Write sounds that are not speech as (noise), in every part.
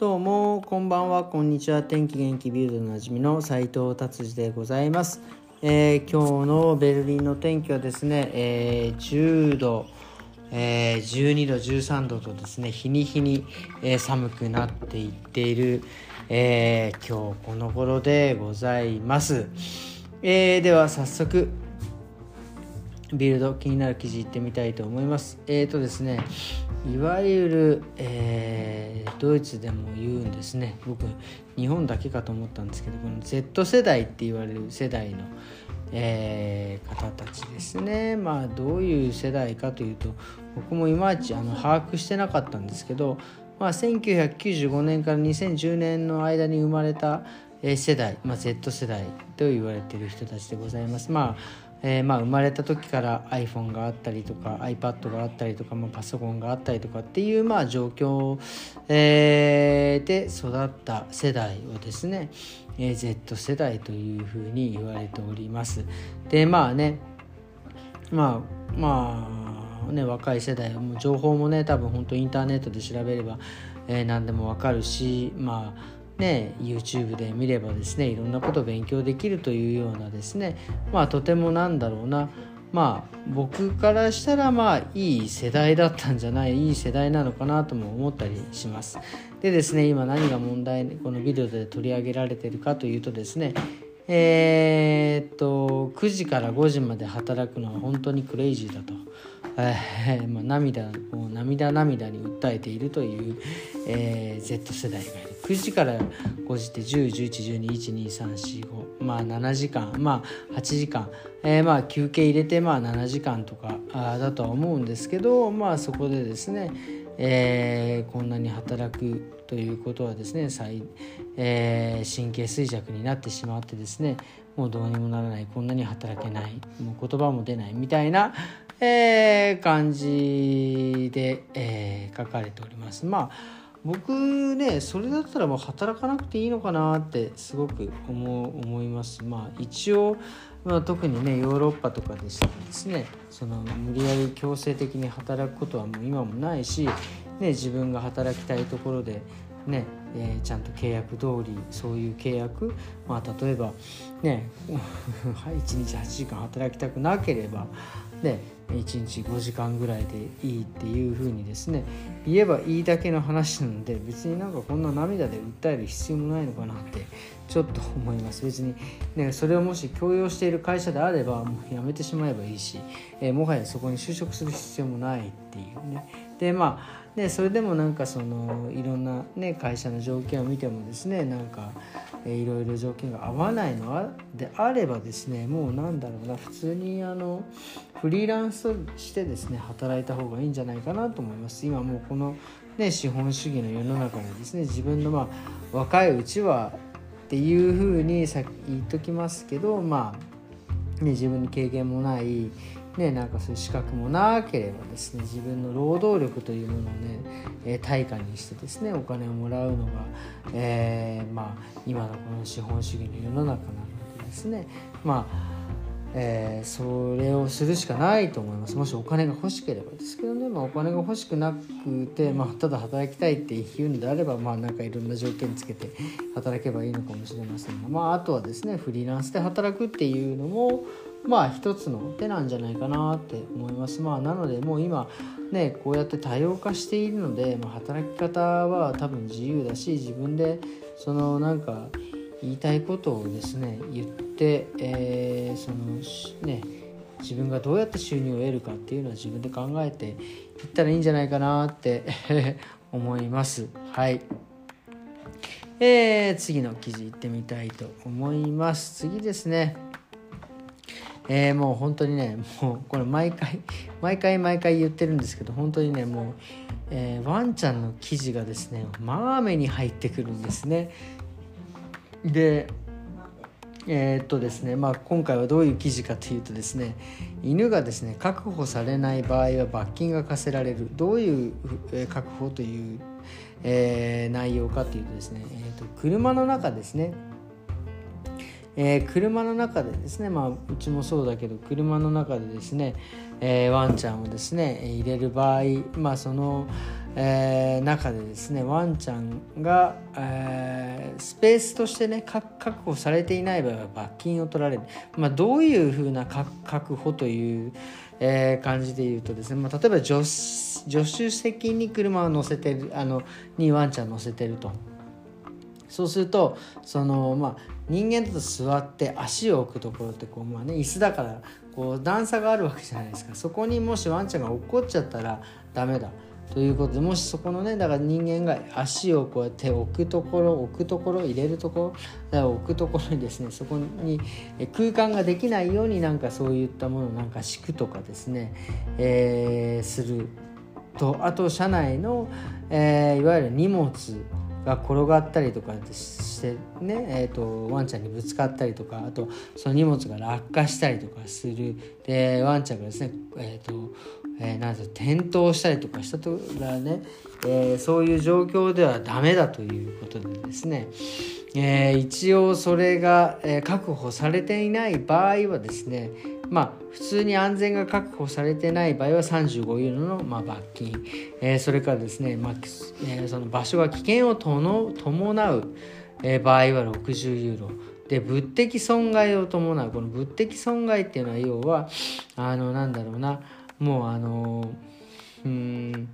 どうもこんばんは。こんにちは。天気元気ビルドのなじみの斉藤達治でございます、えー、今日のベルリンの天気はですね、えー、10度、えー、12度13度とですね日に日に、えー、寒くなっていっている、えー、今日この頃でございます、えー、では早速ビルド気になる記事いってみたいと思います。えっ、ー、とですねいわゆる、えー、ドイツでも言うんですね僕日本だけかと思ったんですけどこの Z 世代って言われる世代の、えー、方たちですねまあどういう世代かというと僕もいまいちあの把握してなかったんですけど、まあ、1995年から2010年の間に生まれた世代、まあ、Z 世代と言われている人たちでございます。まあえー、まあ生まれた時から iPhone があったりとか iPad があったりとか、まあ、パソコンがあったりとかっていうまあ状況、えー、で育った世代をですね、えー、Z 世代というふうに言われております。でまあねまあまあね若い世代はもう情報もね多分本当インターネットで調べれば、えー、何でもわかるしまあね、YouTube で見ればですねいろんなことを勉強できるというようなですねまあとてもなんだろうなまあ僕からしたらまあいい世代だったんじゃないいい世代なのかなとも思ったりします。でですね今何が問題このビデオで取り上げられてるかというとですねえー、っと9時から5時まで働くのは本当にクレイジーだと。えーまあ、涙もう涙涙に訴えているという、えー、Z 世代がいる。9時から5時って10111212345まあ7時間。まあ8時間、えー、まあ休憩入れてまあ7時間とかあだとは思うんですけどまあそこでですね、えー、こんなに働くということはですねえー、神経衰弱になってしまってですねもうどうにもならない。こんなに働けない。もう言葉も出ない。みたいな、えー、感じで、えー、書かれております。まあ僕ねそれだったらもう働かなくていいのかなってすごく思思いますまあ一応、まあ、特にねヨーロッパとかでしたらですねその無理やり強制的に働くことはもう今もないし、ね、自分が働きたいところでねえー、ちゃんと契約通りそういう契約、まあ、例えばね (laughs) 1日8時間働きたくなければね1日5時間ぐらいでいいっていうふうにですね言えばいいだけの話なので別になんかこんな涙で訴える必要もないのかなってちょっと思います。別に、ね、それをもし強要している会社であればもうやめてしまえばいいし、えー、もはやそこに就職する必要もないっていうね。でまあでそれでもなんかそのいろんな、ね、会社の条件を見てもですねなんか、え、いろいろ条件が合わないのであればですねもうなんだろうな普通にあのフリーランスとしてですね働いた方がいいんじゃないかなと思います。今もうこの、ね、資本主義の世の中でですね自分のまあ若いうちはっていうふうにさ言っときますけどまあ、ね、自分に経験もないね、なんかそういう資格もなければですね自分の労働力というものをね、えー、対価にしてですねお金をもらうのが、えー、まあ、今のこの資本主義の世の中なのでですねまあえー、それをするしかないと思います。もしお金が欲しければですけどね、まあ、お金が欲しくなくて、まあ、ただ働きたいっていうのであればまあなんかいろんな条件つけて働けばいいのかもしれませんが、まあ、あとはですねフリーランスで働くっていうのもまあ一つの手なんじゃないかなって思います。まあ、なのでもう今ねこうやって多様化しているので、まあ、働き方は多分自由だし自分でそのなんか言いたいことをですね言って、えー、そのね自分がどうやって収入を得るかっていうのは自分で考えていったらいいんじゃないかなって (laughs) 思います。はい。えー、次の記事いってみたいと思います。次ですね。えー、もう本当にねもうこれ毎回毎回毎回言ってるんですけど本当にねもう、えー、ワンちゃんの記事がですねまあ目に入ってくるんですね。でえー、っとですねまあ、今回はどういう記事かというとですね犬がですね確保されない場合は罰金が課せられる。どういう、え確保という、えー、内容かというとですね、えー、と車の中ですね。えー、車の中でですねまあうちもそうだけど車の中でですね、えー、ワンちゃんをですね入れる場合まあその、えー、中でですねワンちゃんが、え、スペースとしてね確保されていない場合は罰金を取られる、まあ、どういうふうな確保という、え、感じで言うとですね、まあ、例えば助助手席に車を乗せてるあのにワンちゃん乗せてると。そうするとそのまあ人間だと座って足を置くところってこうまあね椅子だからこう段差があるわけじゃないですか。そこにもしワンちゃんが落っこっちゃったらダメだということでもしそこのねだから人間が足をこうやって置くところ置くところ入れるところ置くところにですねそこに空間ができないようになんかそういったものなんか敷くとかですね、えー、するとあと車内の、えー、いわゆる荷物が転がったりとかしてね、えーと、ワンちゃんにぶつかったりとかあとその荷物が落下したりとかする。でワンちゃんがですね、えーとえー、なん転倒したりとかしたとらね、えー、そういう状況ではダメだということでですね、えー、一応それが、え確保されていない場合はですねまあ、普通に安全が確保されてない場合は35ユーロの、まあ、罰金、えー、それからですね、まあえー、その場所が危険を伴う、えー、場合は60ユーロ。で物的損害を伴う。この物的損害っていうのは要はあのなんだろうなもうあのうん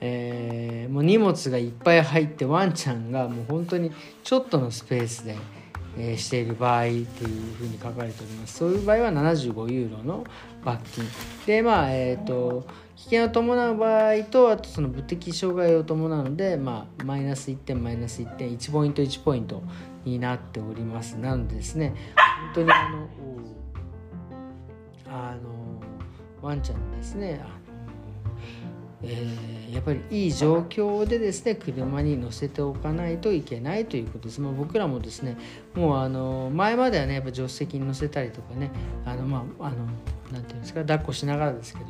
えー、もう荷物がいっぱい入ってワンちゃんがもう本当にちょっとのスペースでえー、している場合というふうに書かれております。そういう場合は75ユーロの罰金。でまあえっ、ー、と危険を伴う場合とあとその物的障害を伴うので、まあ、マイナス1点マイナス1点1ポイント1ポイントになっております。なのでですね。本当にあのあのワンちゃんですねえー、やっぱりいい状況でですね車に乗せておかないといけないということです、まあ、僕らもですねもうあの前まではねやっぱ助手席に乗せたりとかねあのまああのなんていうんですか抱っこしながらですけど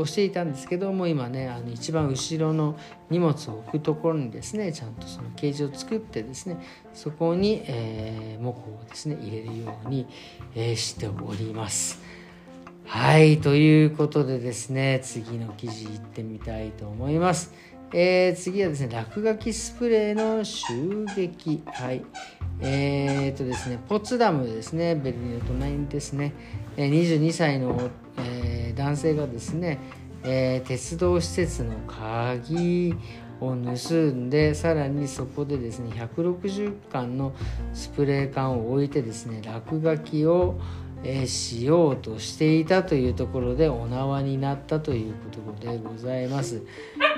をしていたんですけども今ねあの一番後ろの荷物を置くところにですねちゃんとそのケージを作ってですねそこに、えー、モコをですね入れるように、えー、しております。はいということでですね次の記事いってみたいと思います。えー、次はですね落書きスプレーの襲撃。はい。えー、っとですねポツダムですねベルリンの隣にですね。22歳の、えー、男性がですね、えー、鉄道施設の鍵を盗んでさらにそこでですね160缶のスプレー缶を置いてですね落書きを、えー、しようとしていたというところでお縄になったということでございます。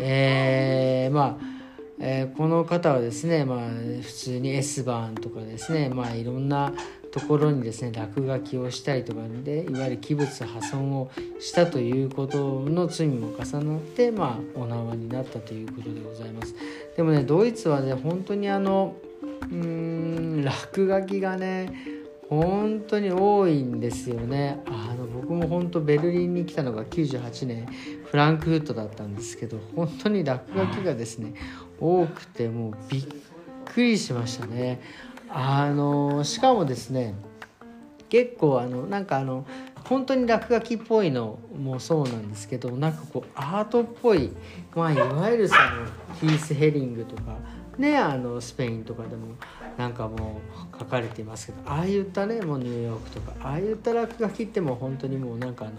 えー、まあえー、この方はですね、まあ、普通に S バーンとかですね、まあ、いろんなところにですね落書きをしたりとかでいわゆる器物破損をしたということの罪も重なって、まあ、お縄になったということでございます。でもねドイツはね本当にあのうん落書きがね本当に多いんですよね。あの僕も本当ベルリンに来たのが98年フランクフルトだったんですけど本当に落書きがですね多くてもうびっくりしましたね。あのしかもですね結構あのなんかあの本当に落書きっぽいのもそうなんですけどなんかこうアートっぽい、まあ、いわゆるそのヒース・ヘリングとかねあのスペインとかでもなんかもう書かれていますけどああいったねもうニューヨークとかああいった落書きってもう本当にもうなんかあの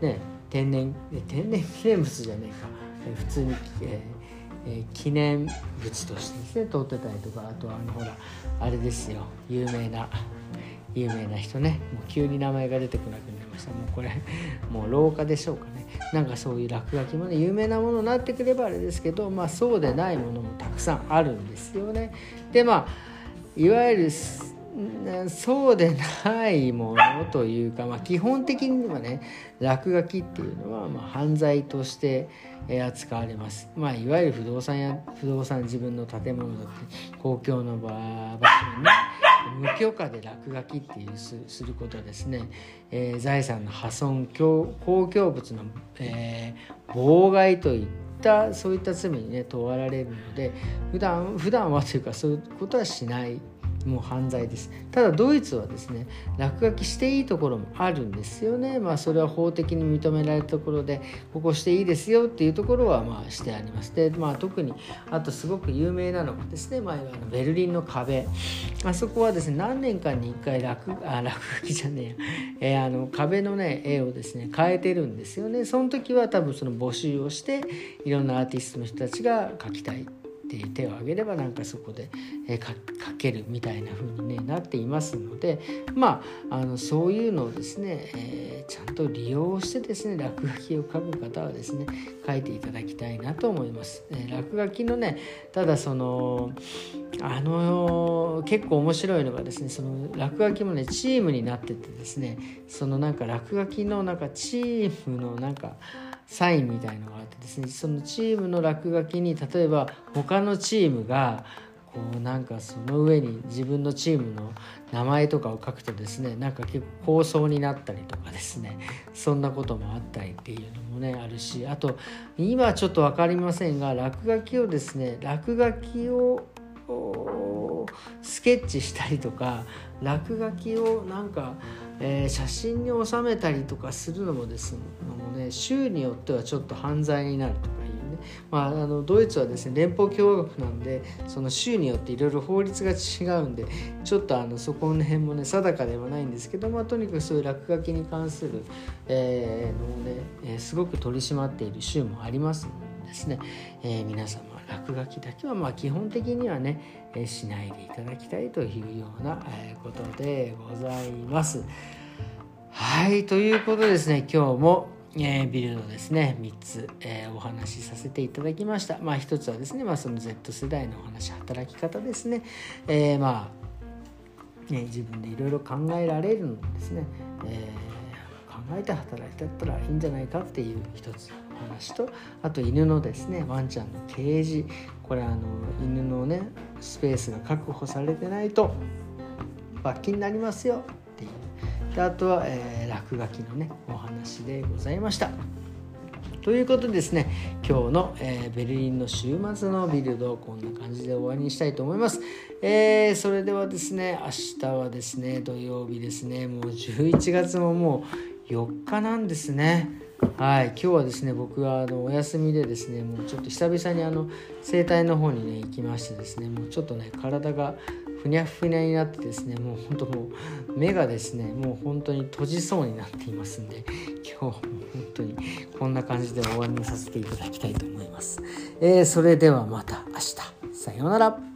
ね天然天然記念物じゃねえか。普通に、えーえー、記念物としてですね撮ってたりとかあとはあのほらあれですよ有名な有名な人ね。もう急に名前が出てこなくなりました。もうこれ (laughs) もう廊下でしょうかね。なんかそういう落書きもね有名なものになってくればあれですけどまあそうでないものもたくさんあるんですよね。でまあいわゆるそうでないものというか、まあ、基本的にはね落書きっていうのはま犯罪として扱われます、まあ、いわゆる不動産や不動産自分の建物だって公共の場場所にね無許可で落書きっていうすることですね、えー、財産の破損公共物の、えー、妨害といったそういった罪にね問われるので普段普段はというかそういうことはしない。もう犯罪です。ただドイツはですね落書きしていいところもあるんですよね。まあそれは法的に認められたところでここしていいですよっていうところはまあしてあります。でまあ特にあとすごく有名なのがですね、まあ、ベルリンの壁。あそこはですね何年間に1回落あ落書きじゃねえや、えー、あの壁のね絵をですね変えてるんですよね。その時は多分その募集をしていろんなアーティストの人たちが描きたい。って手を挙げればなんかそこで、えー、書けるみたいな風に、ね、なっていますのでまああのそういうのをですね、えー、ちゃんと利用してですね落書きを書く方はですね書いていただきたいなと思います。えー、落書きのねただそのあの結構面白いのがですねその落書きもねチームになっててですねそのなんか落書きのなんかチームのなんかサインみたいのがあってですねそのチームの落書きに例えば他のチームがこうなんかその上に自分のチームの名前とかを書くとですねなんか結構構想になったりとかですねそんなこともあったりっていうのもねあるしあと今ちょっと分かりませんが落書きをですね落書きをスケッチしたりとか落書きをなんか、えー、写真に収めたりとかするのもですねもね州によってはちょっと犯罪になるとかいうね、まあ、あのドイツはですね連邦共和国なんでその州によっていろいろ法律が違うんでちょっとあのそこの辺もね定かではないんですけど、まあ、とにかくそういう落書きに関する、えー、のをね、えー、すごく取り締まっている州もありますのでですね、えー、皆様落書きだけはまあ基本的にはね、しないでいただきたいというようなことでございます。はいということですね今日もえー、ビルドですね3つ、えー、お話しさせていただきました。まあ一つはですね、まあ、その Z 世代のお話働き方ですね、えー、まあ、ね、自分でいろいろ考えられるのですね、え考えて働いてったらいいんじゃないかっていう一つ話とあと犬のですねワンちゃんのケージ。これあの犬のねスペースが確保されてないと罰金になりますよ。っていう。であとは、えー、落書きのねお話でございました。ということですね今日の、えー、ベルリンの週末のビルドこんな感じで終わりにしたいと思います、えー、それではですね明日はですね土曜日ですねもう11月ももう4日なんですね。はい今日はですね僕はあのお休みでですねもうちょっと久々にあの整体の方にね行きましてですねもうちょっとね体がふにゃふにゃになってですねもうほんともう目がですねもう本当に閉じそうになっていますんで今日も本当にこんな感じで終わりにさせていただきたいと思います、えー、それではまた明日。さようなら。